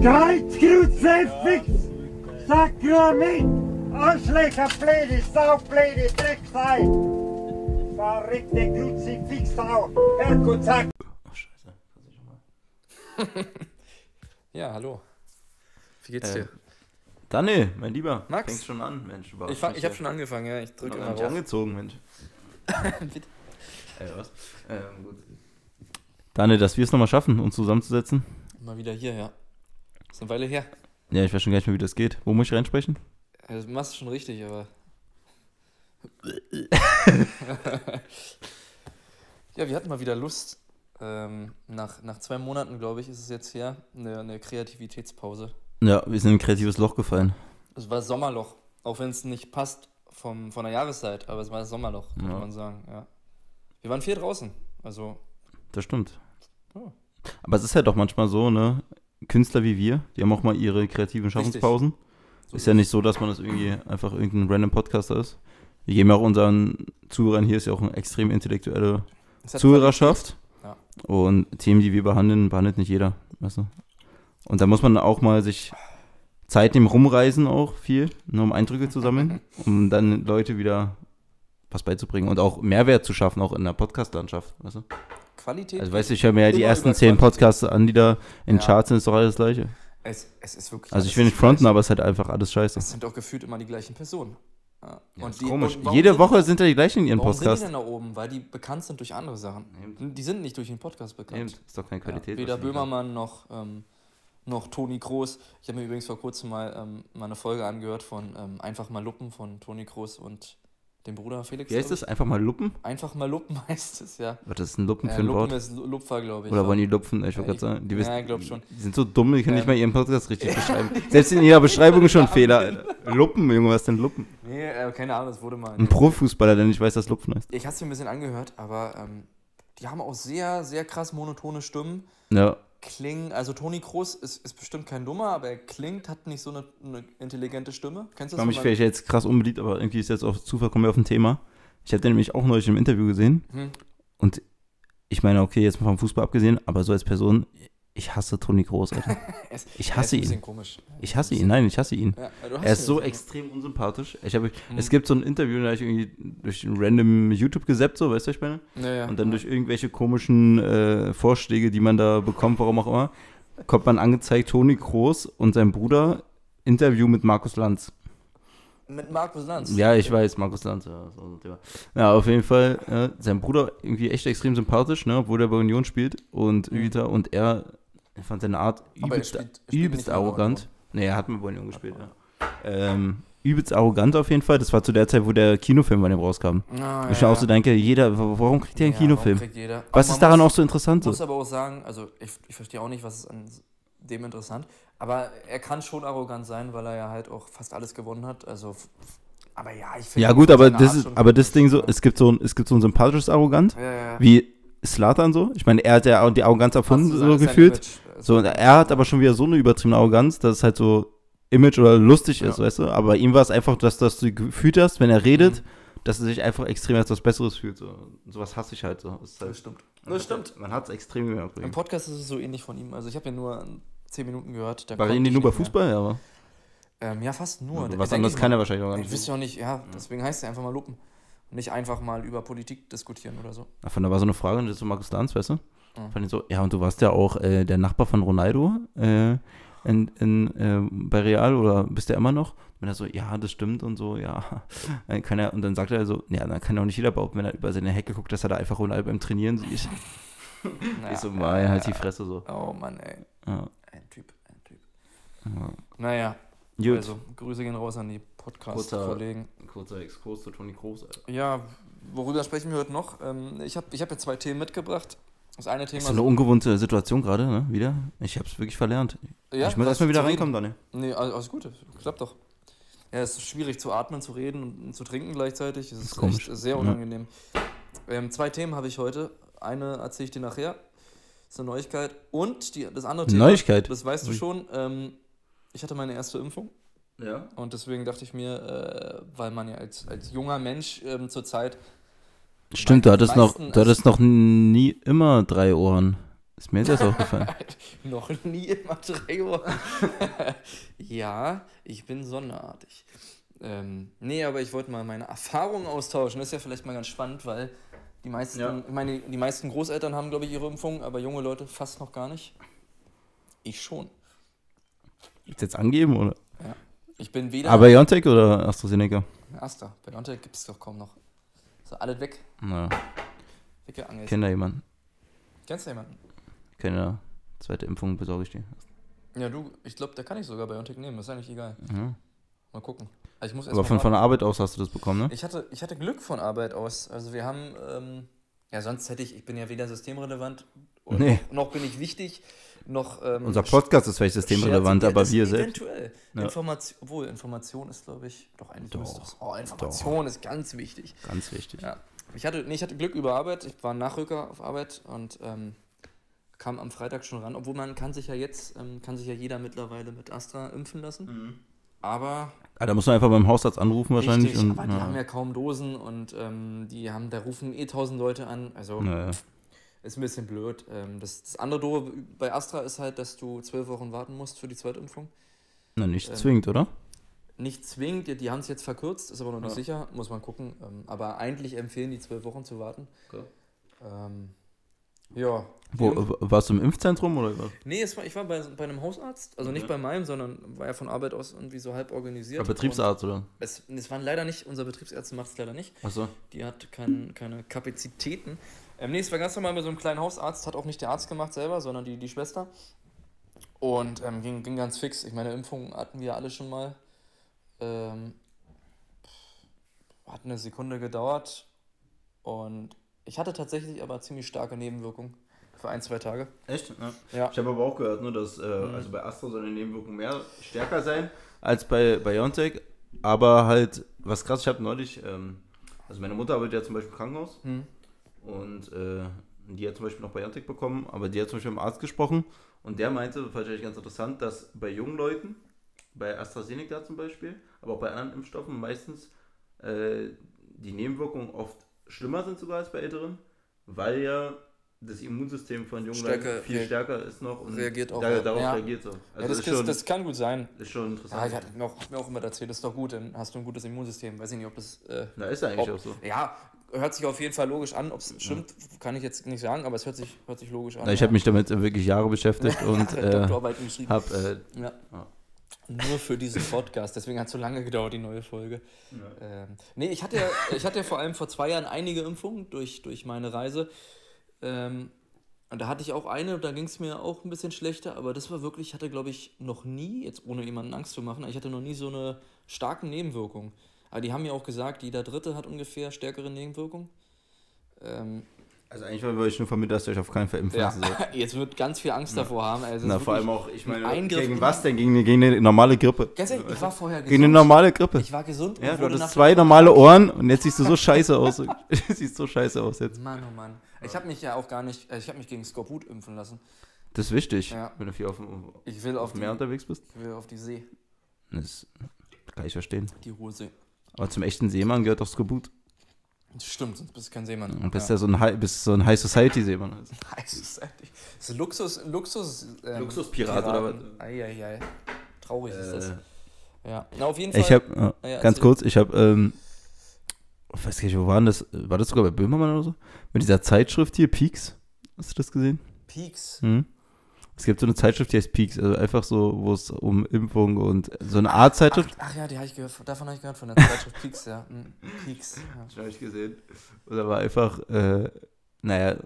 Kreuz, Kruzifix, Sakrament, Arschlöcher, blöde Sau, blöde Drecksei. Verrückte Kruzifixsau, Herrgott, sag. Oh, scheiße. Versuch ich mal. Ja, hallo. Wie geht's Äh, dir? Daniel, mein Lieber. Max? Fängst schon an, Mensch. Ich, ich habe schon angefangen, ja. Ich drücke immer nicht rauf. angezogen, Mensch. Bitte. Äh, was? Ähm, gut. Daniel, dass wir es nochmal schaffen, uns zusammenzusetzen. Mal wieder hier, ja. Ist eine Weile her. Ja, ich weiß schon gar nicht mehr, wie das geht. Wo muss ich reinsprechen? Also, du machst es schon richtig, aber. ja, wir hatten mal wieder Lust. Ähm, nach, nach zwei Monaten, glaube ich, ist es jetzt her, eine, eine Kreativitätspause. Ja, wir sind in ein kreatives Loch gefallen. Es war Sommerloch, auch wenn es nicht passt vom, von der Jahreszeit, aber es war Sommerloch, muss Ja. man sagen. Ja. Wir waren viel draußen, also Das stimmt. Oh. Aber es ist ja doch manchmal so, ne? Künstler wie wir, die haben auch mal ihre kreativen Schaffenspausen. so ist ja nicht so, dass man das irgendwie einfach irgendein random Podcaster ist. Wir geben ja auch unseren Zuhörern hier ist ja auch eine extrem intellektuelle Zuhörerschaft. Ja. Und Themen, die wir behandeln, behandelt nicht jeder. Weißt du? Und da muss man auch mal sich Zeit nehmen, rumreisen auch viel, nur um Eindrücke zu sammeln, um dann Leute wieder was beizubringen und auch Mehrwert zu schaffen, auch in der Podcast-Landschaft. Weißt du? Qualität. Also weißt du, ich höre mir ja die ersten zehn. Podcasts an, die da in Ja. Charts sind, ist doch alles das Gleiche. es, es ist wirklich. Also ich will nicht fronten, aber es ist halt einfach alles scheiße. Es sind auch gefühlt immer die gleichen Personen. Ja. Ja, und ist die, komisch. und Jede Woche sind ja die gleichen in ihren Warum sind die Podcast. denn da oben? Weil die bekannt sind durch andere Sachen. Eben. Die sind nicht durch den Podcast Eben, bekannt. ist doch keine Ja, Qualität. weder die liefern. Böhmermann noch, ähm, noch Toni Kroos. Ich habe mir übrigens vor kurzem mal, ähm, mal eine Folge angehört von ähm, Einfach mal Luppen von Toni Kroos und dem Bruder Felix. Wie heißt das? Einfach mal luppen? Einfach mal Luppen heißt es, ja. Was ist ein Luppen Äh, für ein Luppen Wort? ist Lu- Lupfer, glaube ich. Oder wollen die lupfen? Ich wollte Ja, gerade sagen, die, ja, wissen, ich glaub schon. die sind so dumm, die können nicht Ähm. mal ihren Podcast richtig beschreiben. Selbst in ihrer Beschreibung schon Fehler. Alter. Luppen, Junge, was denn Luppen? Nee, äh, keine Ahnung, das wurde mal. Ein Profifußballer, der nicht weiß, dass Lupfen heißt. Ich habe es mir ein bisschen angehört, aber ähm, die haben auch sehr, sehr krass monotone Stimmen. Ja, Klingen, also Toni Kroos ist, ist bestimmt kein Dummer, aber er klingt, hat nicht so eine, eine intelligente Stimme. Kennst ich du das? ich wäre jetzt krass unbeliebt, aber irgendwie ist jetzt auf Zufall, kommen wir auf ein Thema. Ich habe den nämlich auch neulich im Interview gesehen. Hm. Und ich meine, okay, jetzt mal vom Fußball abgesehen, aber so als Person, ich hasse Toni Kroos, Alter. Es- Ich hasse ihn. Komisch. Ich hasse ihn, nein, ich hasse ihn. Ja, Er ist so extrem unsympathisch. Ich habe, Mhm. Es gibt so ein Interview, da habe ich irgendwie durch ein random YouTube gesappt, so, weißt du, ich meine? Ja, ja. Und dann durch irgendwelche komischen äh, Vorschläge, die man da bekommt, warum auch immer, kommt man angezeigt, Toni Kroos und sein Bruder Interview mit Markus Lanz. Mit Markus Lanz. Ja, ich weiß, Markus Lanz, ja, so ein Thema. Ja, auf jeden Fall, äh, sein Bruder irgendwie echt extrem sympathisch, ne, obwohl er bei Union spielt und Mhm. und er, er fand seine Art übelst, spielt- spielt übelst bei arrogant. Nee, er hat mit bei Union gespielt, ja. Ähm, übelst arrogant auf jeden Fall. Das war zu der Zeit, wo der Kinofilm von dem rauskam. Ah, Ich auch so denke, jeder, warum kriegt der einen Ja, Kinofilm? Was ist daran man auch so interessant? muss, So? muss aber auch sagen, also ich, ich verstehe auch nicht, was ist an dem interessant, aber er kann schon arrogant sein, weil er ja halt auch fast alles gewonnen hat. Also, aber ja, ich finde. Ja gut, aber das ist, aber das Ding so, ja. es gibt so ein, es gibt so ein sympathisches Arrogant, Ja, ja, ja. wie Slatan so. Ich meine, er hat ja auch die Arroganz erfunden, so gefühlt. Äh, So, und er hat aber schon wieder so eine übertriebene Arroganz, dass es halt so Image oder lustig ist, Ja. weißt du? Aber ihm war es einfach, dass, dass du gefühlt hast, wenn er redet, Mhm. dass er sich einfach extrem als was Besseres fühlt. So. Sowas hasse ich halt so. Das, ist halt, Das stimmt. man Das hat- stimmt. Man hat es extrem gemerkt. Im Podcast ist es so ähnlich von ihm. Also ich habe ja nur 10 Minuten gehört. da War konnte ihn ich nur bei. Fußball, ja, aber Ähm, ja, fast nur. was Denk anderes ich kann er wahrscheinlich auch gar Ich nicht. wüsste auch nicht, ja, deswegen heißt er einfach mal Lupen. Nicht einfach mal über Politik diskutieren oder so. Davon, da war so eine Frage, so Markus Lanz, weißt du? Mhm. Fand ich so, ja, und du warst ja auch äh, der Nachbar von Ronaldo äh, in, in, äh, bei Real oder bist du immer noch? Und er so, ja, das stimmt und so, ja. Dann kann er, und dann sagt er so, ja, dann kann auch nicht jeder behaupten, wenn er über seine Hecke guckt, dass er da einfach Ronaldo beim Trainieren sieht. ich so, mal, halt die Fresse so. Oh Mann, ey. Ja, Ein Typ, ein Typ. ja. Naja, Gut, also Grüße gehen raus an die Podcast-Kollegen. kurzer Exkurs zu Toni Kroos. Alter. Ja, worüber sprechen wir heute noch? Ähm, ich habe ich hab jetzt zwei Themen mitgebracht. Das eine Thema Ist so eine ungewohnte Situation gerade, ne? Wieder. Ich hab's wirklich verlernt. ja, ich muss erstmal wieder reinkommen, Donny. Nee, alles, gut, klappt doch. Ja, es ist schwierig zu atmen, zu reden und zu trinken gleichzeitig. Es ist, komisch. echt sehr Ja. unangenehm. Ähm, zwei Themen habe ich heute. Eine erzähle ich dir nachher. Das ist eine Neuigkeit. Und die, das andere Thema, Neuigkeit? das weißt du schon, ähm, ich hatte meine erste Impfung. Ja. Und deswegen dachte ich mir, äh, weil man ja als, als junger Mensch ähm, zurzeit Stimmt, du hattest, noch, du hattest noch nie immer drei Ohren. Ist mir jetzt erst aufgefallen. Noch nie immer drei Wochen. ja, ich bin sonderartig. Ähm, nee, aber ich wollte mal meine Erfahrungen austauschen. Das ist ja vielleicht mal ganz spannend, weil die meisten, Ja. ich meine, die meisten Großeltern haben, glaube ich, ihre Impfung, aber junge Leute fast noch gar nicht. Ich schon. Ist jetzt angeben oder? Ich bin weder. Aber BioNTech oder AstraZeneca? Bei BioNTech gibt es doch kaum noch. So, alles weg. Na, Weggeangelt. kennt da jemanden? Kennst du jemanden? Keine zweite Impfung besorge ich dir. Ja, du, ich glaube, da kann ich sogar BioNTech nehmen. ist eigentlich egal. Ja. Mal gucken. Also ich muss Aber von, von der Arbeit aus hast du das bekommen, ne? Ich hatte, ich hatte Glück von Arbeit aus. Also wir haben, ähm, ja sonst hätte ich, ich bin ja weder systemrelevant und Nee. noch bin ich wichtig, noch ähm, Unser Podcast ist vielleicht systemrelevant, aber wir selbst. Eventuell. Ja. Information, obwohl Information ist, glaube ich, doch eigentlich Doch, Oh, Information ist ganz wichtig. Ganz wichtig. Ja. Ich hatte, nee, ich hatte Glück über Arbeit. Ich war Nachrücker auf Arbeit und ähm, kam am Freitag schon ran. Obwohl man kann sich ja jetzt, ähm, kann sich ja jeder mittlerweile mit Astra impfen lassen. Mhm. Aber Ah, da muss man einfach beim Hausarzt anrufen wahrscheinlich. Richtig, und, aber die ja. haben ja kaum Dosen und ähm, die haben, da rufen eh tausend Leute an. Also Naja. Ist ein bisschen blöd. Ähm, das, das andere Doofe bei Astra ist halt, dass du zwölf Wochen warten musst für die Zweitimpfung. Na, nicht Ähm, zwingend, oder? Nicht zwingend, die, die haben es jetzt verkürzt, ist aber noch nicht Ja. sicher, muss man gucken. Ähm, aber eigentlich empfehlen die zwölf Wochen zu warten. Ähm, ja. Wo, w- warst du im Impfzentrum oder was? Nee, es war, ich war bei, bei einem Hausarzt, also nicht Okay. bei meinem, sondern war ja von Arbeit aus irgendwie so halb organisiert. Ja, Betriebsarzt oder? Es, es waren leider nicht, unser Betriebsärzte macht es leider nicht. Achso. Die hat kein, keine Kapazitäten. Ähm, nee, es war ganz normal bei so einem kleinen Hausarzt, hat auch nicht der Arzt gemacht selber, sondern die, die Schwester. Und ähm, ging, ging ganz fix. Ich meine, Impfungen hatten wir alle schon mal. Ähm, hat eine Sekunde gedauert. Und ich hatte tatsächlich aber ziemlich starke Nebenwirkungen für ein, zwei Tage. Echt? Ja. Ja. Ich habe aber auch gehört, ne, dass äh, Mhm. also bei Astra soll die Nebenwirkung mehr stärker sein als bei BioNTech. Aber halt, was krass, ich habe neulich, ähm, also meine Mutter arbeitet ja zum Beispiel im Krankenhaus Hm. Und äh, die hat zum Beispiel noch BioNTech bekommen, aber die hat zum Beispiel mit dem Arzt gesprochen und der meinte, das fand ich ganz interessant, dass bei jungen Leuten, bei AstraZeneca zum Beispiel, aber auch bei anderen Impfstoffen meistens äh, die Nebenwirkungen oft schlimmer sind sogar als bei Älteren, weil ja das Immunsystem von jungen Stärker Leuten viel stärker ist noch und reagiert auch, da, darauf Ja. reagiert so. Also ja, das, schon, das kann gut sein. ist schon Ja, interessant. ich hatte mir auch, mir auch immer erzählt, das ist doch gut, dann hast du ein gutes Immunsystem. Weiß ich nicht, ob das. Äh, Na, ist ja eigentlich ob, auch so. Ja, hört sich auf jeden Fall logisch an. Ob es stimmt, kann ich jetzt nicht sagen, aber es hört sich, hört sich logisch an. Ich habe mich damit wirklich Jahre beschäftigt und äh, habe äh, Ja. Ja. Nur für diesen Podcast, deswegen hat es so lange gedauert, die neue Folge. Ähm, nee, ich hatte, ja, ich hatte ja vor allem vor zwei Jahren einige Impfungen durch, durch meine Reise. Ähm, und da hatte ich auch eine, da ging es mir auch ein bisschen schlechter, aber das war wirklich, ich hatte glaube ich noch nie, jetzt ohne jemanden Angst zu machen, ich hatte noch nie so eine starken Nebenwirkung. Aber die haben mir auch gesagt, jeder Dritte hat ungefähr stärkere Nebenwirkungen. Ähm, also eigentlich wollte ich nur vermitteln, dass ihr euch auf keinen Fall impfen ja, lassen sollt. jetzt wird ganz viel Angst davor haben. Also Na, vor allem auch, ich meine, ein Eingriff gegen was denn? Gegen, gegen eine normale Grippe. Ganz ehrlich, ich war vorher Gegen eine normale Grippe. Ich war gesund. und Ja, du hattest zwei normale Ohren und jetzt siehst du so scheiße aus. Siehst so scheiße aus jetzt. Mann, oh Mann. Ich habe mich ja auch gar nicht, äh, ich habe mich gegen Skorbut impfen lassen. Das ist wichtig, Ja. wenn du viel auf dem, Ich will auf auf dem Meer unterwegs bist. ich will auf die See, Das kann ich verstehen. die hohe See. Aber zum echten Seemann gehört doch. Das stimmt, sonst bist du kein Seemann. Und bist ja, so ein High, bist so ein High Society Seemann. Also. Das ist eigentlich- das ist Luxus, Luxus. Ähm, Luxuspirat oder was? Eieiei. Traurig ist das. Äh, Ja. Na, auf jeden Fall. ich habe, äh, Ja, ja, ganz kurz, ich habe, ähm, ich weiß gar nicht, wo waren das? War das sogar bei Böhmermann oder so? Mit dieser Zeitschrift hier, Peaks. Hast du das gesehen? Peaks. Mhm. Es gibt so eine Zeitschrift, die heißt Peaks, also einfach so, wo es um Impfung und so eine Art Ach, Zeitschrift. ach ja, die habe ich gehört. Davon habe ich gehört von der Zeitschrift Peaks, ja. Mhm. Peaks. Ja. Das habe ich gesehen. Und da war einfach, äh, naja,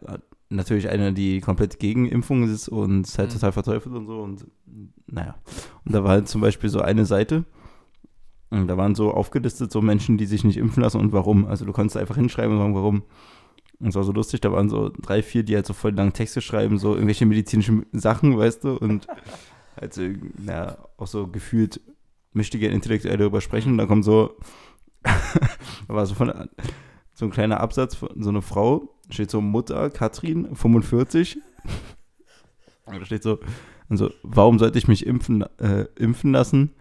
natürlich eine, die komplett gegen Impfungen ist und es halt Mhm. total verteufelt und so und naja. Und da war halt zum Beispiel so eine Seite und da waren so aufgelistet so Menschen, die sich nicht impfen lassen und warum. Also du konntest einfach hinschreiben und sagen, warum. Und es war so lustig, da waren so drei, vier, die halt so voll lange Texte schreiben, so irgendwelche medizinischen Sachen, weißt du, und halt so, naja, auch so gefühlt mächtige Intellektuelle darüber sprechen. Und da kommt so, da war so von, so ein kleiner Absatz von so eine Frau, steht so Mutter, Katrin, 45. Und da steht so, also, warum sollte ich mich impfen, äh, impfen lassen?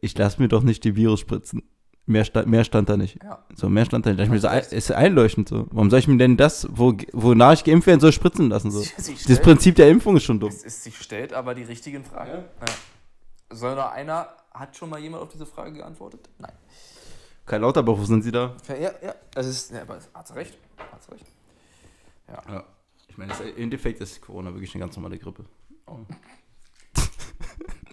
Ich lasse mir doch nicht die Virus spritzen. Mehr, sta mehr stand da nicht. Ja. So, mehr stand da nicht. Da ich mir so, ist einleuchtend so. Warum soll ich mir denn das, wo, wonach ich geimpft werden soll, spritzen lassen? So? Sie Das stellt- Prinzip der Impfung ist schon dumm. Es ist, sie stellt aber die richtigen Fragen. Ja. Soll noch einer, hat schon mal jemand auf diese Frage geantwortet? Nein. Karl Lauterbach, wo sind Sie da? Ja, ja, ja. Es ist, ja aber hat sie recht. Hat sie recht. Ja. Ich meine, das- im Endeffekt ist Corona wirklich eine ganz normale Grippe. Oh.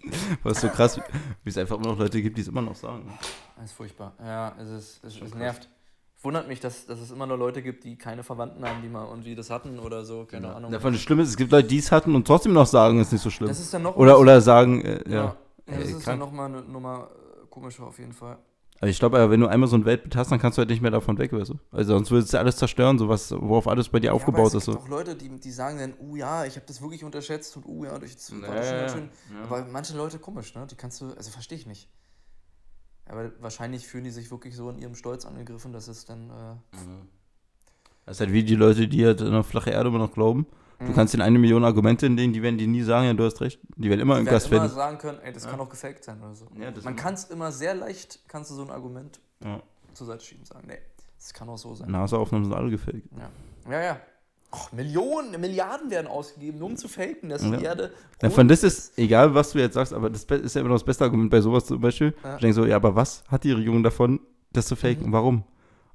Was so krass, wie es einfach immer noch Leute gibt, die es immer noch sagen. Das ist furchtbar. Ja, es ist, es, es nervt. Wundert mich, dass, dass es immer noch Leute gibt, die keine Verwandten haben, die mal irgendwie das hatten oder so, keine Ahnung. Davon das Schlimme ist, es gibt Leute, die es hatten und trotzdem noch sagen, es ist nicht so schlimm. Das ist dann noch Oder, oder sagen, äh, ja. ja. ja, das Ey, ist krank. dann nochmal eine Nummer äh, komischer auf jeden Fall. Aber ich glaube, wenn du einmal so ein Weltbild hast, dann kannst du halt nicht mehr davon weg, weißt du? Also sonst würde es ja alles zerstören, so was, worauf alles bei dir aufgebaut ja, aber ist. es So. gibt auch Leute, die, die sagen dann, oh ja, ich habe das wirklich unterschätzt und oh ja, durch das war Ja, das schon ja, ganz ja. schön. Aber manche Leute komisch, ne? Die kannst du, also verstehe ich nicht. Aber wahrscheinlich fühlen die sich wirklich so in ihrem Stolz angegriffen, dass es dann. Äh, Das ist halt wie die Leute, die halt an eine flache Erde immer noch glauben. Du Mhm. kannst ihnen eine Million Argumente hinlegen, die werden die nie sagen, ja, du hast recht. Die werden immer die irgendwas werden immer sagen können, ey, das Ja. kann auch gefaked sein oder so. Ja, Man kann es immer sehr leicht, kannst du so ein Argument Ja. zur Seite schieben und sagen, nee, das kann auch so sein. NASA-Aufnahmen sind alle gefaked. Ja, ja. ja. Och, Millionen, Milliarden werden ausgegeben, nur um zu faken, dass die Erde. Ja, von das ist, egal was du jetzt sagst, aber das ist ja immer noch das beste Argument bei sowas zum Beispiel. Ich denke so, ja, aber was hat die Regierung davon, das zu faken? Mhm. Warum?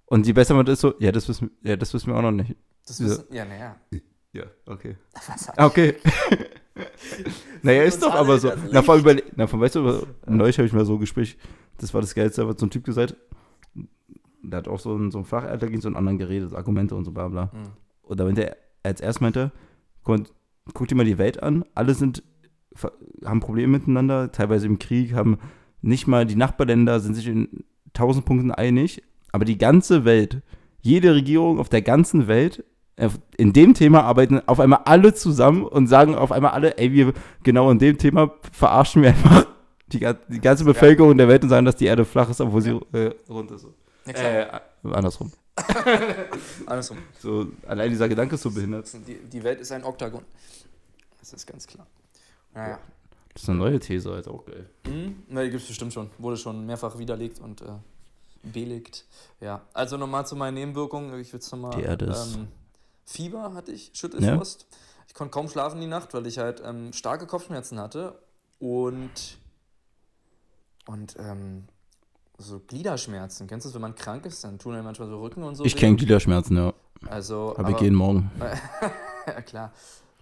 Und je besser man das ist so, ja, das wissen, ja, das wissen wir auch noch nicht. Das wissen, ja, naja. Ja, okay. Ah, Okay. naja, ist doch aber so. Na, vor allem, na, von, weißt du, neulich habe ich mal so ein Gespräch, das war das Geilste, da hat so ein Typ gesagt, der hat auch so ein, so ein Flacherdler gegen so einen anderen geredet, Argumente und so bla bla. Hm. Und da meinte er, als erst meinte, guck, guck dir mal die Welt an, alle sind, haben Probleme miteinander, teilweise im Krieg, haben nicht mal die Nachbarländer, sind sich in tausend Punkten einig, aber die ganze Welt, jede Regierung auf der ganzen Welt, in dem Thema arbeiten auf einmal alle zusammen und sagen auf einmal alle, ey, wir genau in dem Thema verarschen wir einfach die, die ganze Bevölkerung der Welt und sagen, dass die Erde flach ist, obwohl sie äh, rund ist. Ja, klar. Äh, andersrum. Andersrum. So, allein dieser Gedanke ist so behindert. Die, die Welt ist ein Oktagon. Das ist ganz klar. Naja. Das ist eine neue These, halt auch geil. Hm? Na, die gibt es bestimmt schon. Wurde schon mehrfach widerlegt und äh, belegt. Ja, also nochmal zu meinen Nebenwirkungen. Ich will es nochmal. Die Erde ist- Ähm, Fieber hatte ich, Schüttelfrost. Ich konnte kaum schlafen die Nacht, weil ich halt ähm, starke Kopfschmerzen hatte und, und ähm, so Gliederschmerzen. Kennst du das, wenn man krank ist? Dann tun einem manchmal so Rücken und so. Ich kenne Gliederschmerzen, ja. Also, ich aber- jeden Morgen. ja, klar.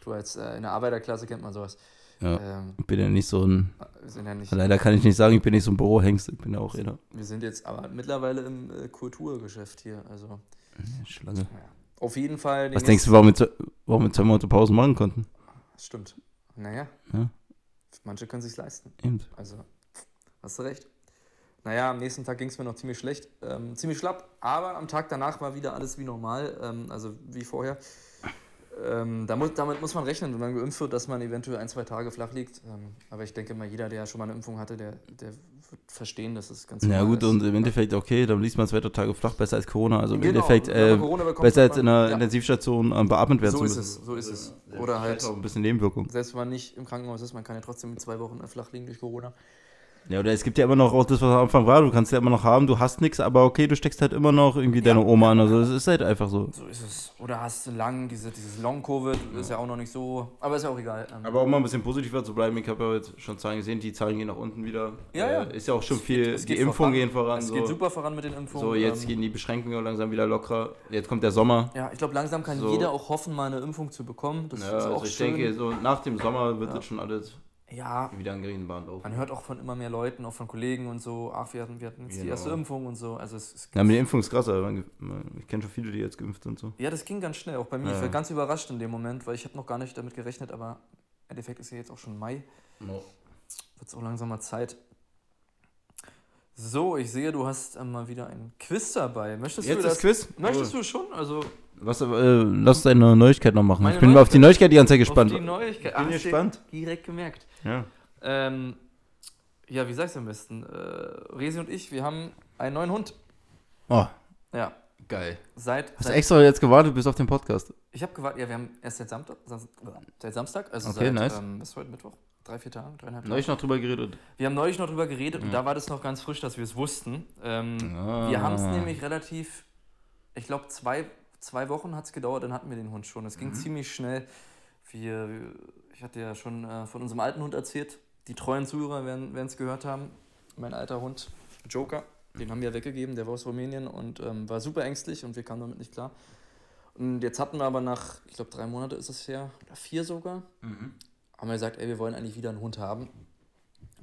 Du als äh, in der Arbeiterklasse kennt man sowas. Ja. Ähm, Ich bin ja nicht so ein. sind ja nicht. Leider kann ich nicht sagen, ich bin nicht so ein Bürohengst. Ich bin ja auch einer. Wir sind jetzt aber mittlerweile im äh, Kulturgeschäft hier. Also Schlange. ja. Auf jeden Fall. Was denkst du, warum wir, warum wir zwei Monate Pause machen konnten? Stimmt. Naja. Ja. Manche können sich leisten. Eben. Also hast du recht. Naja, am nächsten Tag ging es mir noch ziemlich schlecht, ähm, ziemlich schlapp, aber am Tag danach war wieder alles wie normal, ähm, also wie vorher. Ähm, da mu damit muss man rechnen, wenn man geimpft wird, dass man eventuell ein, zwei Tage flach liegt. Ähm, aber ich denke mal, jeder, der schon mal eine Impfung hatte, der, der wird verstehen, dass es ganz Ja normal gut, ist. und im Endeffekt, okay, dann liest man zwei drei Tage flach, besser als Corona. Also im Genau, Endeffekt äh, Corona bekommt, besser als in einer ja. Intensivstation äh, beatmet werden So zu ist müssen. es, so ist es. Oder halt, auch ein bisschen Nebenwirkung. selbst wenn man nicht im Krankenhaus ist, man kann ja trotzdem zwei Wochen flach liegen durch Corona. Ja, oder es gibt ja immer noch auch das, was am Anfang war. Du kannst ja immer noch haben, du hast nichts, aber okay, du steckst halt immer noch irgendwie deine Oma an. Also es ist halt einfach so. So ist es. Oder hast du lang, diese, dieses Long-Covid, ist ja auch noch nicht so, aber ist ja auch egal. Ähm, Aber um mal ein bisschen positiver zu bleiben, ich habe ja jetzt schon Zahlen gesehen, die Zahlen gehen nach unten wieder. Ja, ja. Äh, ist ja auch schon Es viel, geht- die Impfungen voran. gehen voran. es so. geht super voran mit den Impfungen. So, jetzt ähm, gehen die Beschränkungen langsam wieder lockerer. Jetzt kommt der Sommer. Ja, ich glaube, langsam kann So. jeder auch hoffen, mal eine Impfung zu bekommen. Das Ja, ist auch also ich schön. denke, so nach dem Sommer wird Ja. jetzt schon alles ja, wieder in gerechten Bahn laufen. man hört auch von immer mehr Leuten, auch von Kollegen und so, ach, wir hatten, wir hatten jetzt die Genau. erste Impfung und so. Also es, es Ja, mit der Impfung ist krass, aber ich kenne schon viele, die jetzt geimpft sind. So. Ja, das ging ganz schnell, auch bei mir. Ja, Ich war ganz überrascht in dem Moment, weil ich habe noch gar nicht damit gerechnet, aber im Endeffekt ist ja jetzt auch schon Mai. Wird es auch langsam mal Zeit. So, ich sehe, du hast äh, mal wieder ein Quiz dabei. Möchtest Jetzt du das? Quiz? Möchtest du schon? Also Was, äh, lass deine Neuigkeit noch machen. Meine ich bin mal auf die Neuigkeit die ganze Zeit gespannt. auf die Neuigkeit. bin Ah, hast du gespannt. Direkt gemerkt. Ja. Ähm, ja, wie sag ich's am besten? Äh, Resi und ich, wir haben einen neuen Hund. Oh, Ja, geil. seit. Hast du extra jetzt gewartet bis auf den Podcast? ich habe gewartet, ja, wir haben erst seit Samstag, Sam- seit Samstag also Okay, seit, nice. ähm, was ist heute Mittwoch? Drei, vier Tagen, dreieinhalb Tagen. Neulich noch drüber geredet. Wir haben neulich noch drüber geredet und Ja. da war das noch ganz frisch, dass wir es wussten. Ähm, Ah. Wir haben es nämlich relativ, ich glaube, zwei, zwei Wochen hat es gedauert, dann hatten wir den Hund schon. Es Mhm. ging ziemlich schnell. Wir, ich hatte ja schon äh, von unserem alten Hund erzählt. Die treuen Zuhörer werden es gehört haben. Mein alter Hund, Joker, den haben wir weggegeben, der war aus Rumänien und ähm, war super ängstlich und wir kamen damit nicht klar. Und jetzt hatten wir aber nach, ich glaube, drei Monate ist es her, oder vier sogar, Mhm. Haben wir gesagt, ey, wir wollen eigentlich wieder einen Hund haben.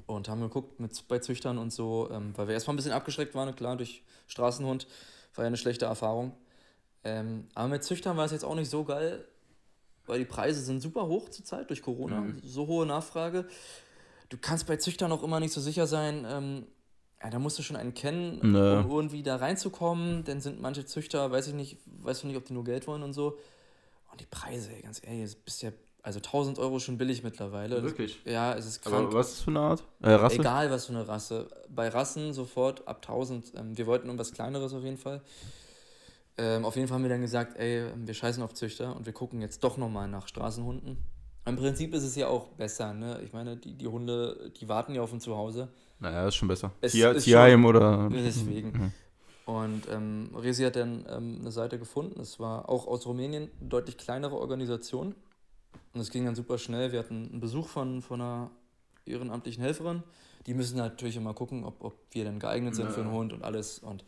Und haben geguckt mit, bei Züchtern und so, ähm, weil wir erstmal ein bisschen abgeschreckt waren, klar, durch Straßenhund. War ja eine schlechte Erfahrung. Ähm, aber mit Züchtern war es jetzt auch nicht so geil, weil die Preise sind super hoch zurzeit durch Corona. Mhm. So hohe Nachfrage. Du kannst bei Züchtern auch immer nicht so sicher sein. Ähm, ja, da musst du schon einen kennen, Nö. um irgendwie da reinzukommen. Dann sind manche Züchter, weiß ich nicht, weißt du nicht, ob die nur Geld wollen und so. Und die Preise, ey, ganz ehrlich, bist ja, also 1000 Euro schon billig mittlerweile. Das- Wirklich? Ja, es ist krank. Aber was ist das für eine Art? Äh, Rasse? Egal was für eine Rasse. Bei Rassen sofort ab 1000. Ähm, wir wollten irgendwas Kleineres auf jeden Fall. Ähm, auf jeden Fall haben wir dann gesagt, ey, wir scheißen auf Züchter und wir gucken jetzt doch nochmal nach Straßenhunden. Im Prinzip ist es ja auch besser, ne? Ich meine, die, die Hunde, die warten ja auf ein Zuhause. Naja, ist schon besser. Tierheim oder. Deswegen. Mhm. Und ähm, Resi hat dann ähm, eine Seite gefunden. Es war auch aus Rumänien eine deutlich kleinere Organisation. Und es ging dann super schnell. Wir hatten einen Besuch von, von einer ehrenamtlichen Helferin. Die müssen natürlich immer gucken, ob, ob wir dann geeignet sind für einen Ja. Hund und alles. Und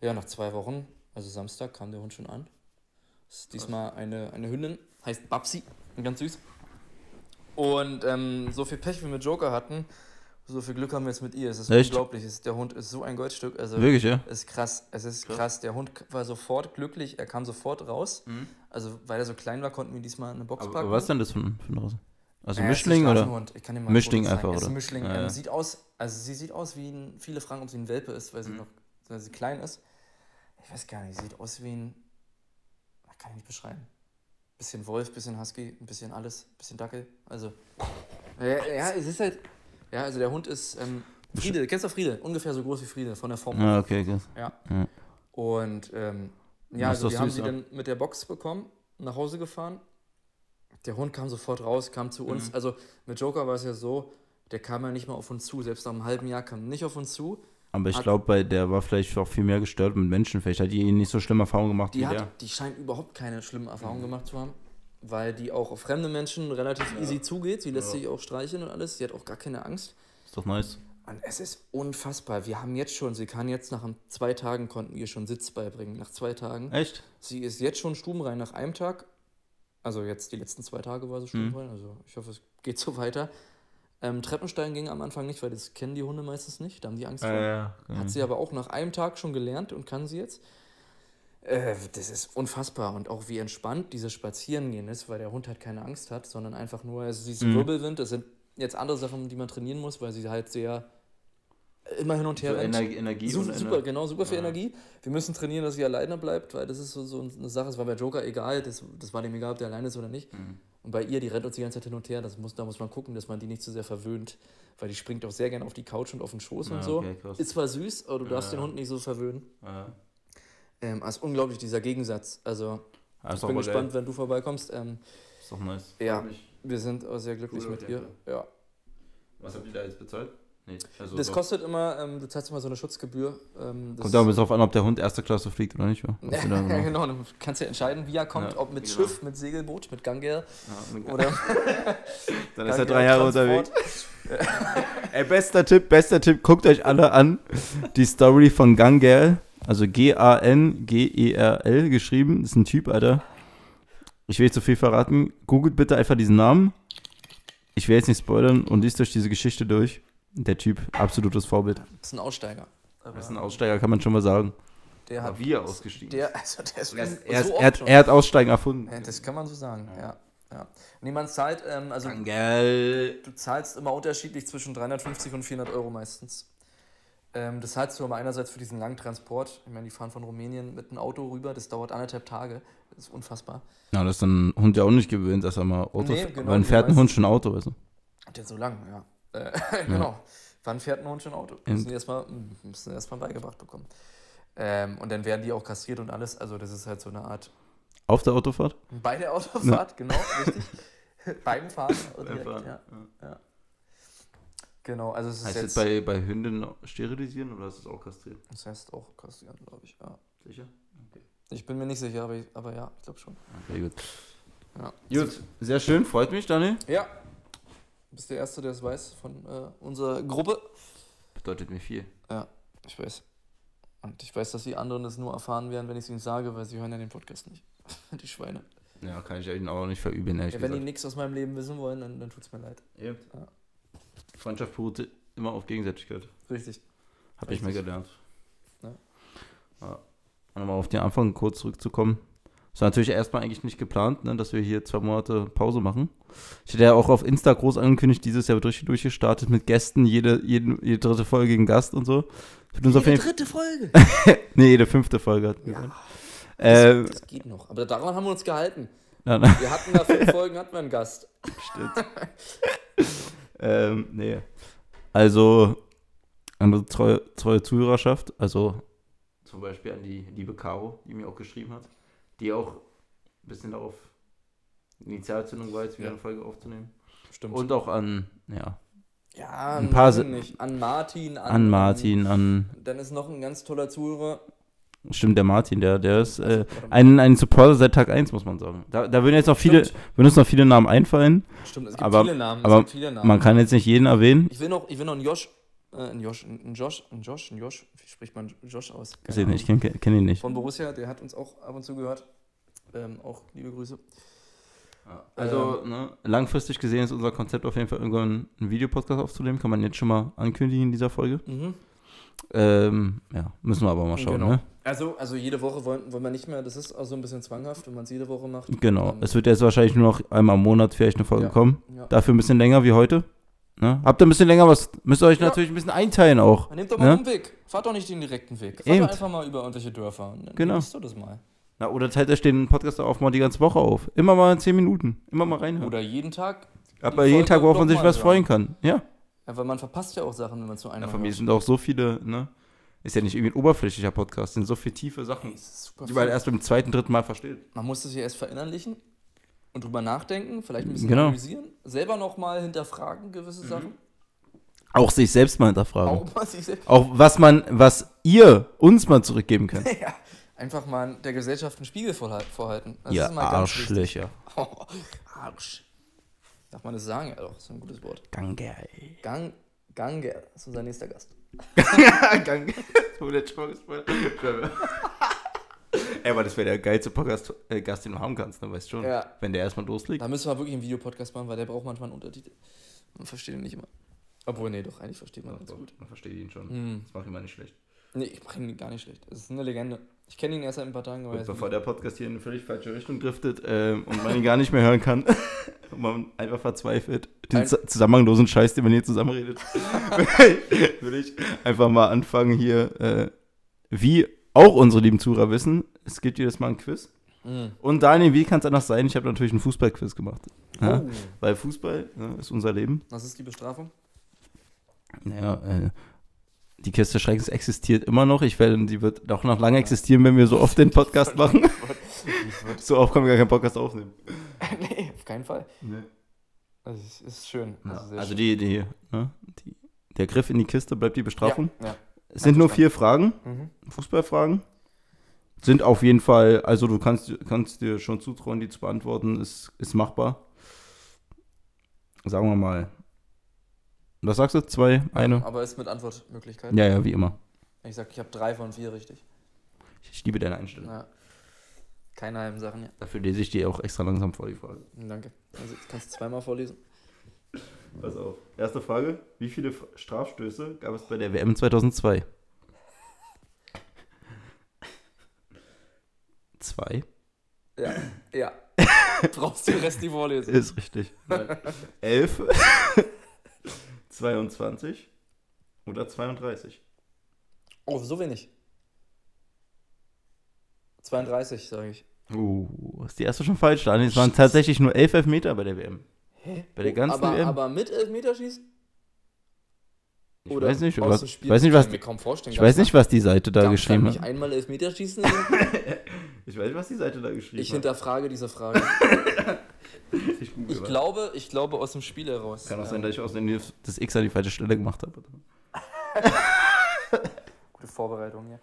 ja, nach zwei Wochen, also Samstag, kam der Hund schon an. Das ist diesmal eine, eine Hündin, heißt Babsi, ganz süß. Und ähm, so viel Pech wie wir mit Joker hatten, so viel Glück haben wir jetzt mit ihr. Es ist Echt? unglaublich. Es, der Hund ist so ein Goldstück. Also Wirklich, ja? ist krass. Es ist krass. Krass. Der Hund war sofort glücklich. Er kam sofort raus. Also, weil er so klein war, konnten wir diesmal eine Box Aber, packen. aber was ist denn das für, ein- für Rasse? Also Äh, ist ein Mischling oder? Ich kann dir mal Mischling einfach, ist oder? Mischling. Ja, Ähm, ja. sieht aus, also sie sieht aus wie ein, viele fragen, ob sie ein Welpe ist, weil sie Mhm. noch, weil sie klein ist. Ich weiß gar nicht, sieht aus wie ein, kann ich nicht beschreiben. Bisschen Wolf, bisschen Husky, ein bisschen alles, bisschen Dackel. Also, ja, ja es ist halt, ja, also der Hund ist, ähm, Friede, kennst du Friede? Ungefähr so groß wie Friede, von der Form. Ah, okay, krass. Ja. Ja. Und ähm, ja, also wir haben sie ja. dann mit der Box bekommen, nach Hause gefahren. Der Hund kam sofort raus, kam zu uns. Mhm. Also mit Joker war es ja so, der kam ja nicht mal auf uns zu. Selbst nach einem halben Jahr kam er nicht auf uns zu. Aber ich glaube, bei der war vielleicht auch viel mehr gestört mit Menschen. Vielleicht hat die nicht so schlimme Erfahrungen gemacht Die, wie hat, der. die scheint überhaupt keine schlimmen Erfahrungen Mhm. gemacht zu haben, weil die auch auf fremde Menschen relativ easy zugeht. Sie lässt Ja. sich auch streicheln und alles. Sie hat auch gar keine Angst. Ist doch nice. Und es ist unfassbar. Wir haben jetzt schon, sie kann jetzt nach zwei Tagen, konnten wir schon Sitz beibringen. Nach zwei Tagen. Echt? Sie ist jetzt schon stubenrein nach einem Tag. Also jetzt die letzten zwei Tage war sie stubenrein. Also ich hoffe, es geht so weiter. Ähm, Treppensteigen ging am Anfang nicht, weil das kennen die Hunde meistens nicht. Da haben die Angst vor. ja. Hat sie aber auch nach einem Tag schon gelernt und kann sie jetzt. Äh, das ist unfassbar. Und auch wie entspannt dieses Spazierengehen ist, weil der Hund halt keine Angst hat, sondern einfach nur, also ein Mhm. Wirbelwind. Das sind jetzt andere Sachen, die man trainieren muss, weil sie halt sehr immer hin und her So rennt. Energie, Energie Super, und super, genau, super viel Ja. Energie. Wir müssen trainieren, dass sie alleine bleibt, weil das ist so, so eine Sache. Es war bei Joker egal, das, das war dem egal, ob der alleine ist oder nicht. Mhm. Und bei ihr, die rennt uns die ganze Zeit hin und her. Das muss, da muss man gucken, dass man die nicht zu sehr verwöhnt, weil die springt auch sehr gerne auf die Couch und auf den Schoß Ja, und so. okay. Ist zwar süß, aber du darfst Ja. den Hund nicht so verwöhnen. Ja. Ähm, ist unglaublich, dieser Gegensatz. Also, Ja, ich bin gespannt, geil. wenn du vorbeikommst. Ähm, Ist doch nice. Ja. Wir sind auch sehr glücklich Cool, mit jeden Ja. Was habt ihr da jetzt bezahlt? Nee, also Das doch. kostet immer, ähm, du zahlst immer so eine Schutzgebühr. Ähm, das Kommt aber darauf an, ob der Hund erste Klasse fliegt oder nicht. da ja, genau- genau, du kannst ja entscheiden, wie er kommt, Ja, ob mit genau. Schiff, mit Segelboot, mit Ganger Ja, oder Dann ist er drei Jahre Transport. unterwegs. Ey, bester Tipp, bester Tipp, guckt euch alle an. Die Story von Gangerl, also G-A-N-G-E-R-L geschrieben. Ist ein Typ, Alter. Ich will nicht zu viel verraten. Googelt bitte einfach diesen Namen. Ich will jetzt nicht spoilern und liest euch diese Geschichte durch. Der Typ, absolutes Vorbild. Das ist ein Aussteiger. Aber Das ist ein Aussteiger, kann man schon mal sagen. der hat, wie er ausgestiegen der, also der ist Er, ist, so er, er, hat, er hat Aussteigen erfunden. Ja, das kann man so sagen, ja. ja. Nee, man zahlt, ähm, also Gangerl. du zahlst immer unterschiedlich zwischen 350 und 400 Euro meistens. Ähm, das zahlst du aber einerseits für diesen langen Transport. Ich meine, die fahren von Rumänien mit einem Auto rüber, das dauert anderthalb Tage. Das ist unfassbar. Ja, das ist ein Hund ja auch nicht gewöhnt, dass er mal Auto Nee, fährt. genau, Wann fährt ein Hund schon Auto? Also? Der so lang, ja. Äh, genau. Wann fährt ein Hund schon Auto? Müssen die erstmal erst mal beigebracht bekommen. Ähm, und dann werden die auch kastriert und alles. Also das ist halt so eine Art Auf der Autofahrt? bei der Autofahrt, genau, richtig. Beim Fahren. Beim direkt, Fahren, Ja. Ja. Genau, also es ist Heißt jetzt. bei, bei Hünden sterilisieren oder ist es auch kastriert? das heißt auch kastrieren, glaube ich. Ja. Sicher? Ich bin mir nicht sicher, aber, ich, aber ja, ich glaube schon. Okay, gut. Ja. Gut, sehr schön, freut mich, Daniel. ja. Du bist der Erste, der es weiß von äh, unserer Gruppe. Bedeutet mir viel. Ja, ich weiß. Und ich weiß, dass die anderen es nur erfahren werden, wenn ich es ihnen sage, weil sie hören ja den Podcast nicht. die Schweine. Ja, kann ich ihnen auch nicht verüben, ehrlich Ja, wenn die nichts aus meinem Leben wissen wollen, dann, dann tut es mir leid. Ja. Ja. Freundschaft beruht immer auf Gegenseitigkeit. Richtig. Habe ich mir gelernt. Ja. Ja. Nochmal auf den Anfang kurz zurückzukommen. Das war natürlich erstmal eigentlich nicht geplant, ne, dass wir hier zwei Monate Pause machen. Ich hatte ja auch auf Insta groß angekündigt, dieses Jahr wird richtig durchgestartet mit Gästen, jede, jede, jede dritte Folge ein Gast und so. Jeden dritte Folge. nee, jede fünfte Folge hatten wir. Ja, Äh, das geht noch. Aber daran haben wir uns gehalten. na, na, Wir hatten nach fünf Folgen hatten wir einen Gast. stimmt. ähm, nee. Also, an unsere treue, treue Zuhörerschaft, also zum Beispiel an die liebe Caro, die mir auch geschrieben hat, die auch ein bisschen darauf Initialzündung war, jetzt wieder Ja. eine Folge aufzunehmen. Stimmt. Und auch an, ja, ja, ein paar nicht. an Martin. An, an Martin, an, Dann ist noch ein ganz toller Zuhörer. Stimmt, der Martin, der, der ist äh, warte mal. ein, ein Supporter seit Tag 1, muss man sagen. Da, da würden jetzt noch viele, Stimmt. würden uns noch viele Namen einfallen. Stimmt, es gibt aber- viele Namen. aber viele Namen. Man kann jetzt nicht jeden erwähnen. ich will noch, ich will noch einen Josh, äh, einen Josh, einen Josh, einen Josh, einen Josh, wie spricht man Josh aus? Keine Ich sehe Ahnung. nicht, ich kenne kenn ihn nicht. Von Borussia, der hat uns auch ab und zu gehört. Ähm, auch liebe Grüße. Also, ne, langfristig gesehen ist unser Konzept auf jeden Fall irgendwann einen Videopodcast aufzunehmen. Kann man jetzt schon mal ankündigen in dieser Folge. Mhm. Ähm, ja, müssen wir aber mal schauen, Genau. ne? Also, also jede Woche wollen, wollen wir nicht mehr, das ist auch so ein bisschen zwanghaft, wenn man es jede Woche macht. Genau. Ähm, Es wird jetzt wahrscheinlich nur noch einmal im Monat vielleicht eine Folge Ja. kommen. ja. Dafür ein bisschen länger wie heute. Ne? Habt ihr ein bisschen länger was, müsst ihr euch Ja. natürlich ein bisschen einteilen auch. Dann nehmt doch mal Ne? einen Umweg. Fahrt doch nicht den direkten Weg. Fahrt Eben. doch einfach mal über irgendwelche Dörfer. Und dann Genau. du das mal. Na, oder teilt euch den Podcast auch mal die ganze Woche auf. Immer mal 10 Minuten. Immer mal reinhören. Oder jeden Tag. Aber jeden Folge Tag, worauf man sich was hören. freuen kann. Ja. Ja, weil man verpasst ja auch Sachen, wenn man zu einem ja von mir sind auch so viele, ne? Ist ja nicht irgendwie ein oberflächlicher Podcast, sind so viele tiefe Sachen, super die man erst beim zweiten, dritten Mal versteht. Man muss das ja erst verinnerlichen und drüber nachdenken, vielleicht ein bisschen Genau. analysieren, selber nochmal hinterfragen gewisse Sachen. Auch sich selbst mal hinterfragen. Auch mal sich selbst. Auch was man, was ihr uns mal zurückgeben könnt. Ja, einfach mal der Gesellschaft einen Spiegel vorhal- vorhalten. Das Ihr ist mal ganz wichtig. Arschlöcher. Oh, Arsch. Darf man das sagen? Ja, doch, ist ein gutes Wort. Gange. Gang, Gange, das ist unser nächster Gast. Gange. Ey, aber das wäre der geilste Podcast, äh, Gast, den du haben kannst, ne? Weißt schon. Ja. Wenn der erstmal loslegt. Da müssen wir wirklich einen Videopodcast machen, weil der braucht manchmal einen Untertitel. Man versteht ihn nicht immer. Obwohl, nee, doch, eigentlich versteht man ihn ganz gut. Man versteht ihn schon. Hm. Das mache ich mal nicht schlecht. Nee, ich mache ihn gar nicht schlecht. Das ist eine Legende. Ich kenne ihn erst seit ein paar Tagen, ist bevor der Podcast hier in eine völlig falsche Richtung driftet ähm, und man ihn gar nicht mehr hören kann und man einfach verzweifelt, den Ein- zu- zusammenhanglosen Scheiß, den man hier zusammenredet, würde ich einfach mal anfangen hier, äh, wie auch unsere lieben Zuhörer wissen, es gibt jedes Mal ein Quiz. Mhm. Und Daniel, wie kann es anders sein? Ich habe natürlich einen Fußballquiz gemacht. Ja? Oh. Weil Fußball ne, ist unser Leben. Was ist die Bestrafung? Naja, äh, die Kiste Schreckens existiert immer noch. Ich werde, die wird auch noch lange existieren, wenn wir so oft den Podcast machen. so oft können wir gar keinen Podcast aufnehmen. nee, auf keinen Fall. Das ist, ist schön. Sehr Also schön. die, die, ne, die, der Griff in die Kiste bleibt die Bestrafung. Ja, ja. Es sind nur vier Fragen, Mhm. Fußballfragen. Sind auf jeden Fall, also du kannst, kannst dir schon zutrauen, die zu beantworten, ist, ist machbar. Sagen wir mal. Was sagst du? Zwei? Eine? Aber ist mit Antwortmöglichkeit. Ja, ja, wie immer. Ich sag, ich habe drei von vier richtig. Ich liebe deine Einstellung. Ja. Keine halben Sachen, ja. Dafür lese ich dir auch extra langsam vor die Frage. Danke. Also, jetzt kannst du zweimal vorlesen. Pass auf. Erste Frage. Wie viele Strafstöße gab es bei der WM 2002? Zwei. Ja. Ja. Brauchst du den Rest nicht vorlesen? Ist richtig. Elf. 22 oder 32? Oh, so wenig. 32, sage ich. Uh, ist die erste schon falsch, Daniel. Es waren tatsächlich nur elf Elfmeter bei der WM. Hä? Bei der ganzen aber, WM? aber mit Elfmeterschießen? Ich weiß nicht, aus was, dem Spiel? ich weiß nicht, Kann was, ich mir kaum vorstellen. ich weiß nicht, was die Seite da geschrieben Ich hat. einmal Elfmeterschießen? Ich weiß nicht, was die Seite da geschrieben ich hat. hinterfrage diese Frage. Ich glaube, ich glaube aus dem Spiel heraus. Kann auch ähm, sein, dass ich aus Versehen das X an die falsche Stelle gemacht habe. Gute Vorbereitung hier.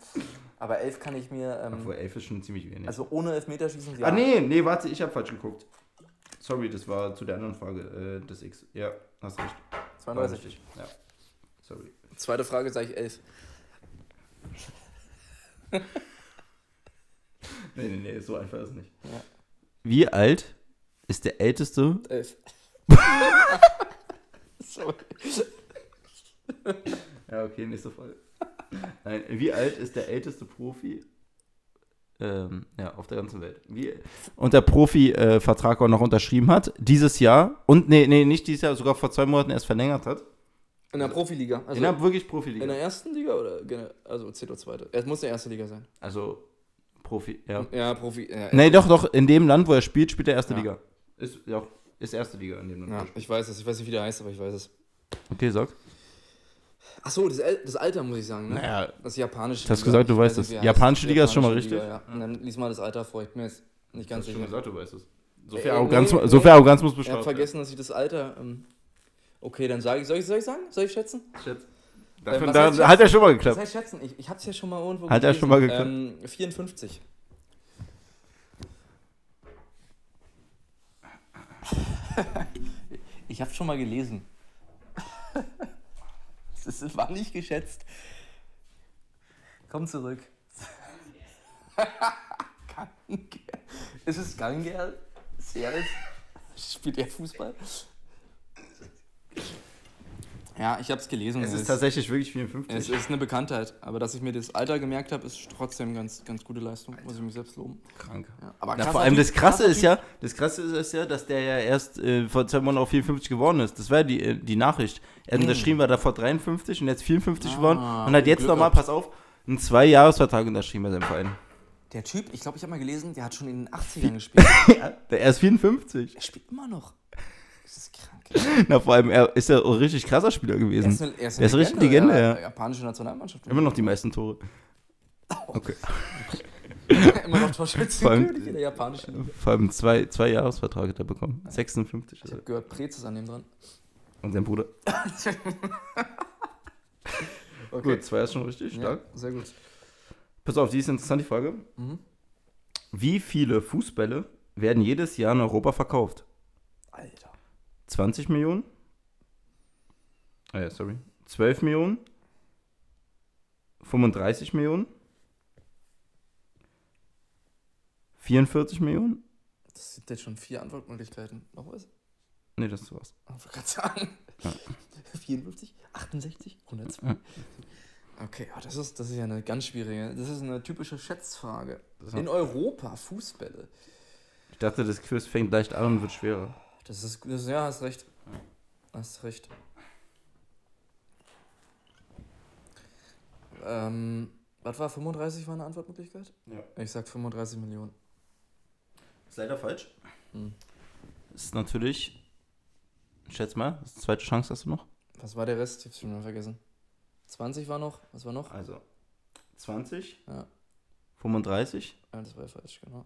Aber 11 kann ich mir. Ähm, Obwohl 11 ist schon ziemlich wenig. also ohne Elfmeterschießen. Ja. Ah, nee, nee, warte, ich habe falsch geguckt. Sorry, das war zu der anderen Frage, äh, das X. Ja, hast recht. War 32. richtig. Ja. Sorry. Zweite Frage sage ich 11. Nee, nee, nee, so einfach ist es nicht. Ja. Wie alt ist der älteste 11. Sorry. Ja, okay, nächste Frage. Nein, wie alt ist der älteste Profi ähm, ja, auf der ganzen Welt? Wie, und der Profi-Vertrag auch noch unterschrieben hat, dieses Jahr und, nee, nee, nicht dieses Jahr, sogar vor zwei Monaten erst verlängert hat. In der Profiliga. Also in der wirklich in Profiliga. der ersten Liga oder? Also zählt doch zweite. Es muss der erste Liga sein. Also Profi, ja. Ja, Profi. Ja, Nee, doch, doch, in dem Land, wo er spielt, spielt er erste Ja. Liga. Ist, ja, ist erste Liga in dem ja, er ich weiß es. Ich weiß nicht, wie der heißt, aber ich weiß es. Okay, sag. Achso, das, das Alter muss ich sagen. Ne? Naja, Das japanische Du hast gesagt, du Ich weißt weiß es. er Japanische. Liga ist schon mal richtig. Liga, ja. Und dann lies mal das Alter vor. Ich bin jetzt nicht ganz hast du schon sicher. gesagt, du weißt es. So Äh, viel äh, Arroganz, nee, so viel Arroganz muss Ich bestraft habe vergessen, dass ich das Alter. Ähm, okay, dann sage ich. Soll ich, soll ich sagen? Soll ich schätzen? Schätz. Äh, Dafür, was da, hat er schon mal Was geklappt. heißt schätzen? Ich, ich habe es ja schon mal irgendwo Hat er gelesen. schon mal geklappt. Ähm, 54. ich habe schon mal gelesen. Das war nicht geschätzt. Komm zurück. Gangerl. Ist es Gangerl? Alt? Spielt er Fußball? Ja, ich habe es gelesen. Es ist tatsächlich wirklich 54. Es ist eine Bekanntheit, aber dass ich mir das Alter gemerkt habe, ist trotzdem ganz, ganz gute Leistung, muss ich mich selbst loben. krank. Ja, aber Na, vor allem Typ, das Krasse ist ja, das Krasse ist ja, dass der ja erst äh, vor zwei Monaten auf 54 geworden ist. Das war ja die, äh, die Nachricht. Er hat unterschrieben, war da vor 53 und jetzt 54 Ah, geworden und hat jetzt nochmal, pass auf, einen Zwei-Jahres-Vertrag unterschrieben bei seinem Verein. Der Typ, ich glaube, ich habe mal gelesen, der hat schon in den 80ern gespielt. Der, er ist 54. Er spielt immer noch. Das ist krank. Na, vor allem, er ist ja ein richtig krasser Spieler Er gewesen. ist eine, er ist Er ist eine richtig Legende, ja. Der japanische Nationalmannschaft. Immer noch die meisten Tore. Okay. immer noch Torschützenkönig in der japanischen Liga. Vor allem zwei, zwei Jahresvertrag hat er bekommen. 56 ist Ich er. habe gehört, Prez ist an dem dran. Und sein Bruder. Gut, zwei ist schon richtig Ja, stark. sehr gut. Pass auf, die ist interessant, die Frage. Mhm. Wie viele Fußbälle werden jedes Jahr in Europa verkauft? Alter. 20 Millionen? Ah ja, sorry. 12 Millionen? 35 Millionen? 44 Millionen? Das sind jetzt schon vier Antwortmöglichkeiten. Noch was? Nee, das war's. Ich wollte gerade sagen. Ja. 54, 68, 102. Ja. Okay, ja, das, ist, das ist ja eine ganz schwierige. Das ist eine typische Schätzfrage. In Europa, Fußbälle. Ich dachte, das Quiz fängt leicht an und wird schwerer. Das ist, das, ja, hast recht. Hast recht. Ähm, was war 35 war eine Antwortmöglichkeit? Ja. Ich sag 35 Millionen. Ist leider falsch. Hm. Ist natürlich. Schätz mal, zweite Chance hast du noch. Was war der Rest? Ich hab's schon mal vergessen. 20 war noch? Was war noch? Also 20, Ja. 35, Ah, das war ja falsch, genau.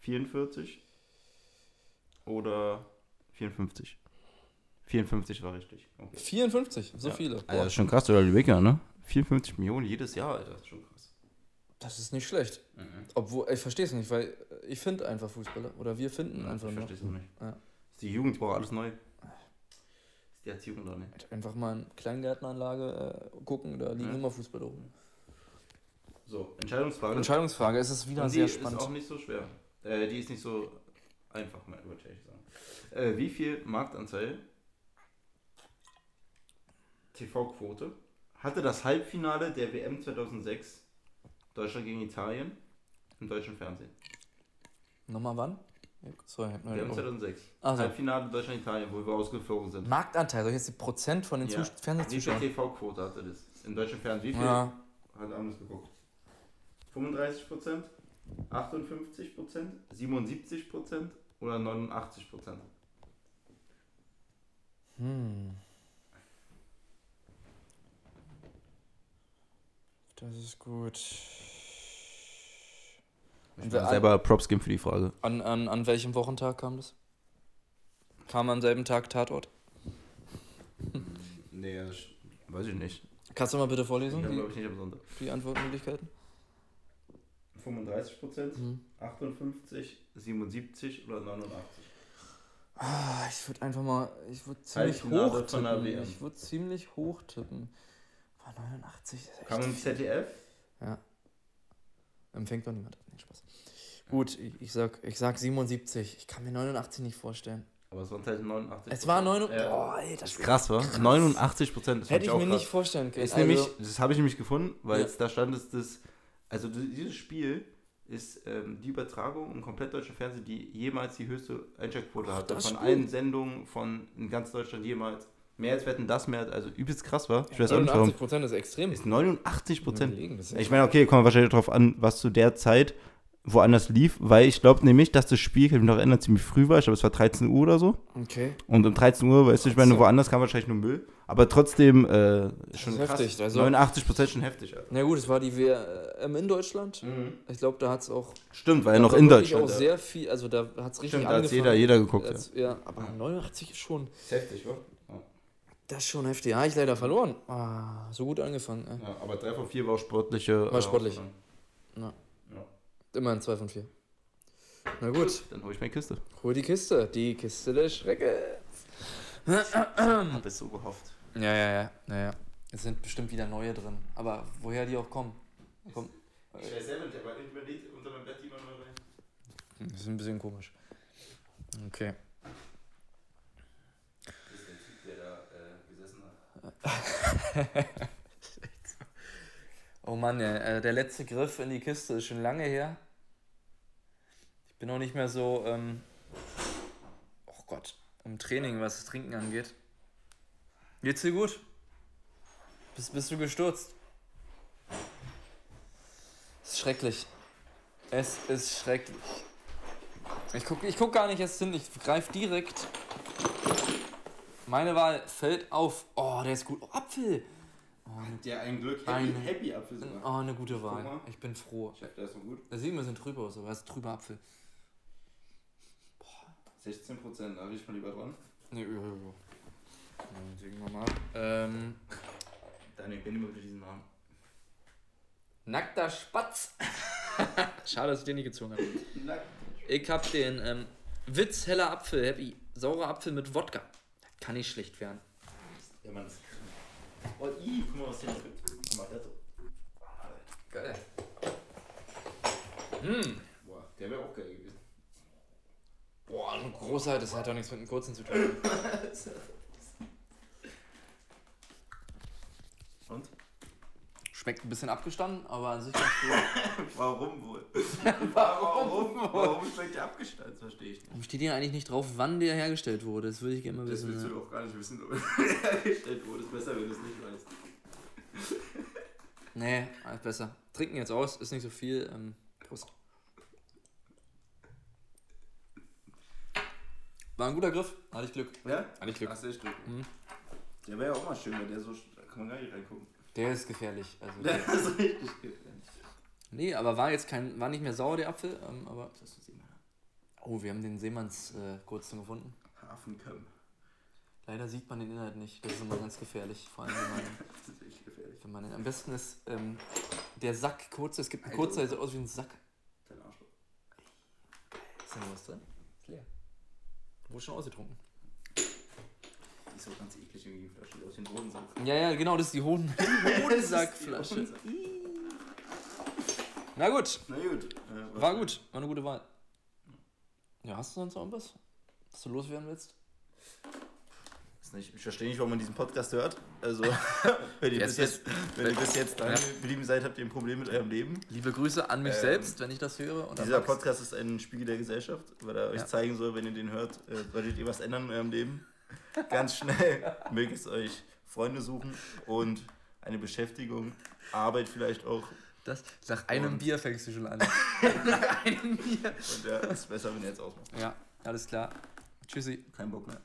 44 oder 54. 54 war richtig. Okay. 54, so Ja. viele. Boah, das ist schon krass, oder die Wicker, ne? 54 Millionen jedes Jahr, Alter, das ist schon krass. das ist nicht schlecht. Obwohl, ich verstehe es nicht, weil ich finde einfach Fußballer. Oder wir finden Ja, einfach ich nur. verstehe es auch nicht. Ja. Ist die Jugend braucht alles neu. Ist die Erziehung da nicht. Einfach mal in Kleingärtneranlage äh, gucken, da liegen Ja. immer Fußballer rum. So, Entscheidungsfrage. Entscheidungsfrage, es ist wieder Und die sehr ist spannend. auch nicht so schwer. Äh, die ist nicht so einfach, mal ich ehrlich sagen. Äh, wie viel Marktanteil TV-Quote hatte das Halbfinale der WM 2006 Deutschland gegen Italien im deutschen Fernsehen? Nochmal wann? Sorry, ich hab nur WM den- 2006. Ach so. Halbfinale Deutschland-Italien, wo wir ausgeflogen sind. Marktanteil, soll ich jetzt die Prozent von den Ja. Zus- Wie viel Fernsehzuschauern? TV-Quote hatte das im deutschen Fernsehen? Wie viel Ja, hat anders geguckt? 35 Prozent, 58 Prozent, 77 Prozent oder 89 Prozent? hm. Das ist gut. Ich will selber Props geben für die Frage. An, an, an welchem Wochentag kam das? Kam am selben Tag Tatort. Nee, weiß ich nicht. Kannst du mal bitte vorlesen, Ja, die, glaube ich nicht am Sonntag. die Antwortmöglichkeiten? 35 Prozent, Mhm. 58, 77 oder 89. Ah, ich würde einfach mal, ich würde ziemlich Halbfinale hoch tippen. Ich würde ziemlich hoch tippen. Boah, 89 ist echt Kam im. ZDF? Ja. Empfängt doch niemand. Nee, Spaß. Gut, ich, ich, sag, ich sag 77. Ich kann mir 89 nicht vorstellen. Aber es waren halt 89. Es war 9. Ja. Boah, ey, das ist krass, wa? 89 Prozent. hätte ich mir nicht vorstellen können. Ist Also, nämlich, das habe ich nämlich gefunden, weil Ja. es da stand, ist das, also dieses Spiel ist ähm, die Übertragung im komplett deutschen Fernsehen, die jemals die höchste Einschaltquote hatte. das Von Spiel? allen Sendungen von in ganz Deutschland jemals. Mehr als wetten das mehr, als- also übelst krass war. Ich weiß auch nicht warum. 89 Prozent ist extrem. Ist 89 Prozent. Überlegen, das ist Ich meine, okay, kommt wahrscheinlich darauf an, was zu der Zeit woanders lief, weil ich glaube nämlich, dass das Spiel, kann ich mich noch erinnern, ziemlich früh war. Ich glaube, es war 13 Uhr oder so. Okay. Und um 13 Uhr, weißt du, ich meine, woanders kam wahrscheinlich nur Müll. Aber trotzdem äh, schon krass. heftig, also- 89 Prozent schon heftig. Alter. Na gut, es war die WM in Deutschland. Ich glaube, da hat es auch. Stimmt, war ja noch in Deutschland. auch sehr viel, also da hat es richtig Stimmt, da hat jeder, jeder geguckt. Ja. Als, ja, aber 89 ist schon. Ist heftig, wa? Das ist schon heftig. Ja, ich leider verloren. Ah, so gut angefangen. Ey. Ja, aber 3 von 4 war auch sportliche. War sportlich. Herausforderung. Immerhin 2 von 4. Na gut, Dann hol ich meine Kiste. hol die Kiste. Die Kiste der Schrecke. Hab es so gehofft. Ja, ja, ja. ja, ja. Es sind bestimmt wieder neue drin. Aber woher die auch kommen? Komm, Ich weiß selber nicht, aber unter meinem Bett jemand mal rein. das ist ein bisschen komisch. Okay. Das ist der Typ, der da äh, gesessen hat. Oh Mann, ja, äh, der letzte Griff in die Kiste ist schon lange her. Ich bin auch nicht mehr so, ähm, oh Gott, im Training, was das Trinken angeht. Geht's dir gut? Bist, bist du gestürzt? Es ist schrecklich. Es ist schrecklich. Ich guck, ich guck gar nicht erst hin, ich greife direkt. Meine Wahl fällt auf. Oh, der ist gut. Oh, Apfel. Der ein Glück Ein- Happy Apfel sogar. Oh, eine gute Wahl. Ich bin froh. Chef, der ist so gut. Der sieht ein bisschen trüb aus, aber ist trüber Apfel. 16 Prozent, da riecht man lieber dran. Nee, ja, ja, ja. Dann sehen wir mal. Ähm, Daniel, ich bin immer wieder diesen Namen. nackter Spatz. Schade, dass ich den nicht gezogen habe. Ich hab den ähm, Witz heller Apfel, Happy. Saurer Apfel mit Wodka. Das kann nicht schlecht werden. Der Mann ist krank. Oh, i, guck mal, was der jetzt gibt. Guck mal, der so. Geil. Hm. Boah, der wäre auch geil ein großer, das hat doch nichts mit einem kurzen zu tun. Und? Schmeckt ein bisschen abgestanden, aber an sich ganz gut. Warum wohl? Warum? Warum schmeckt der abgestanden? Das verstehe ich nicht. Warum steht hier eigentlich nicht drauf, wann der hergestellt wurde? Das würde ich gerne mal Das wissen. willst ja. du doch gar nicht wissen, ob es hergestellt wurde. Ist besser, wenn du es nicht weißt. Nee, alles besser. Trinken jetzt aus, ist nicht so viel. Ähm, Prost. War ein guter Griff, hatte ich Glück. Ja? Hatte ich Glück. Hast du echt Glück. Mhm. Der wäre ja auch mal schön, weil der so. Da kann man gar nicht reingucken. Der ist gefährlich. Also, Der ist richtig gefährlich. nee, aber war jetzt kein, war nicht mehr sauer der Apfel, ähm, aber. Das ist immer Oh, wir haben den Seemanns äh, kurzen gefunden. Hafenkamm. Leider sieht man den Inhalt nicht. Das ist immer ganz gefährlich. Vor allem, wenn man, Das ist echt gefährlich. wenn man am besten ist ähm, der Sack kurz. Es gibt einen kurzer, der sieht aus wie ein Sack. Dein Arschloch. Ist da noch was drin? Ist leer. Wurde schon ausgetrunken. Die ist auch ganz eklig irgendwie, die Flasche. Aus ein Hodensack. Ja, ja, genau, das ist die Hoden Hodensackflasche. Hodensack. Na gut, Na gut. Äh, war gut, war eine gute Wahl. Ja, hast du sonst noch irgendwas, was du loswerden willst? Nicht, ich verstehe nicht, warum man diesen Podcast hört. Also, wenn ihr Jetzt bis jetzt, wenn ihr bis jetzt dran geblieben seid, habt ihr ein Problem mit eurem Leben. Liebe Grüße an mich Ähm, selbst, wenn ich das höre. Dieser Max. Podcast ist ein Spiegel der Gesellschaft, weil er euch Ja. zeigen soll, wenn ihr den hört, äh, solltet ihr was ändern in eurem Leben. Ganz schnell möglichst euch Freunde suchen und eine Beschäftigung, Arbeit vielleicht auch. Das, nach einem Und- Bier fängst du schon an. nach einem Bier. Und ja, ist besser, wenn ihr jetzt ausmacht. Ja, alles klar. Tschüssi. Kein Bock mehr.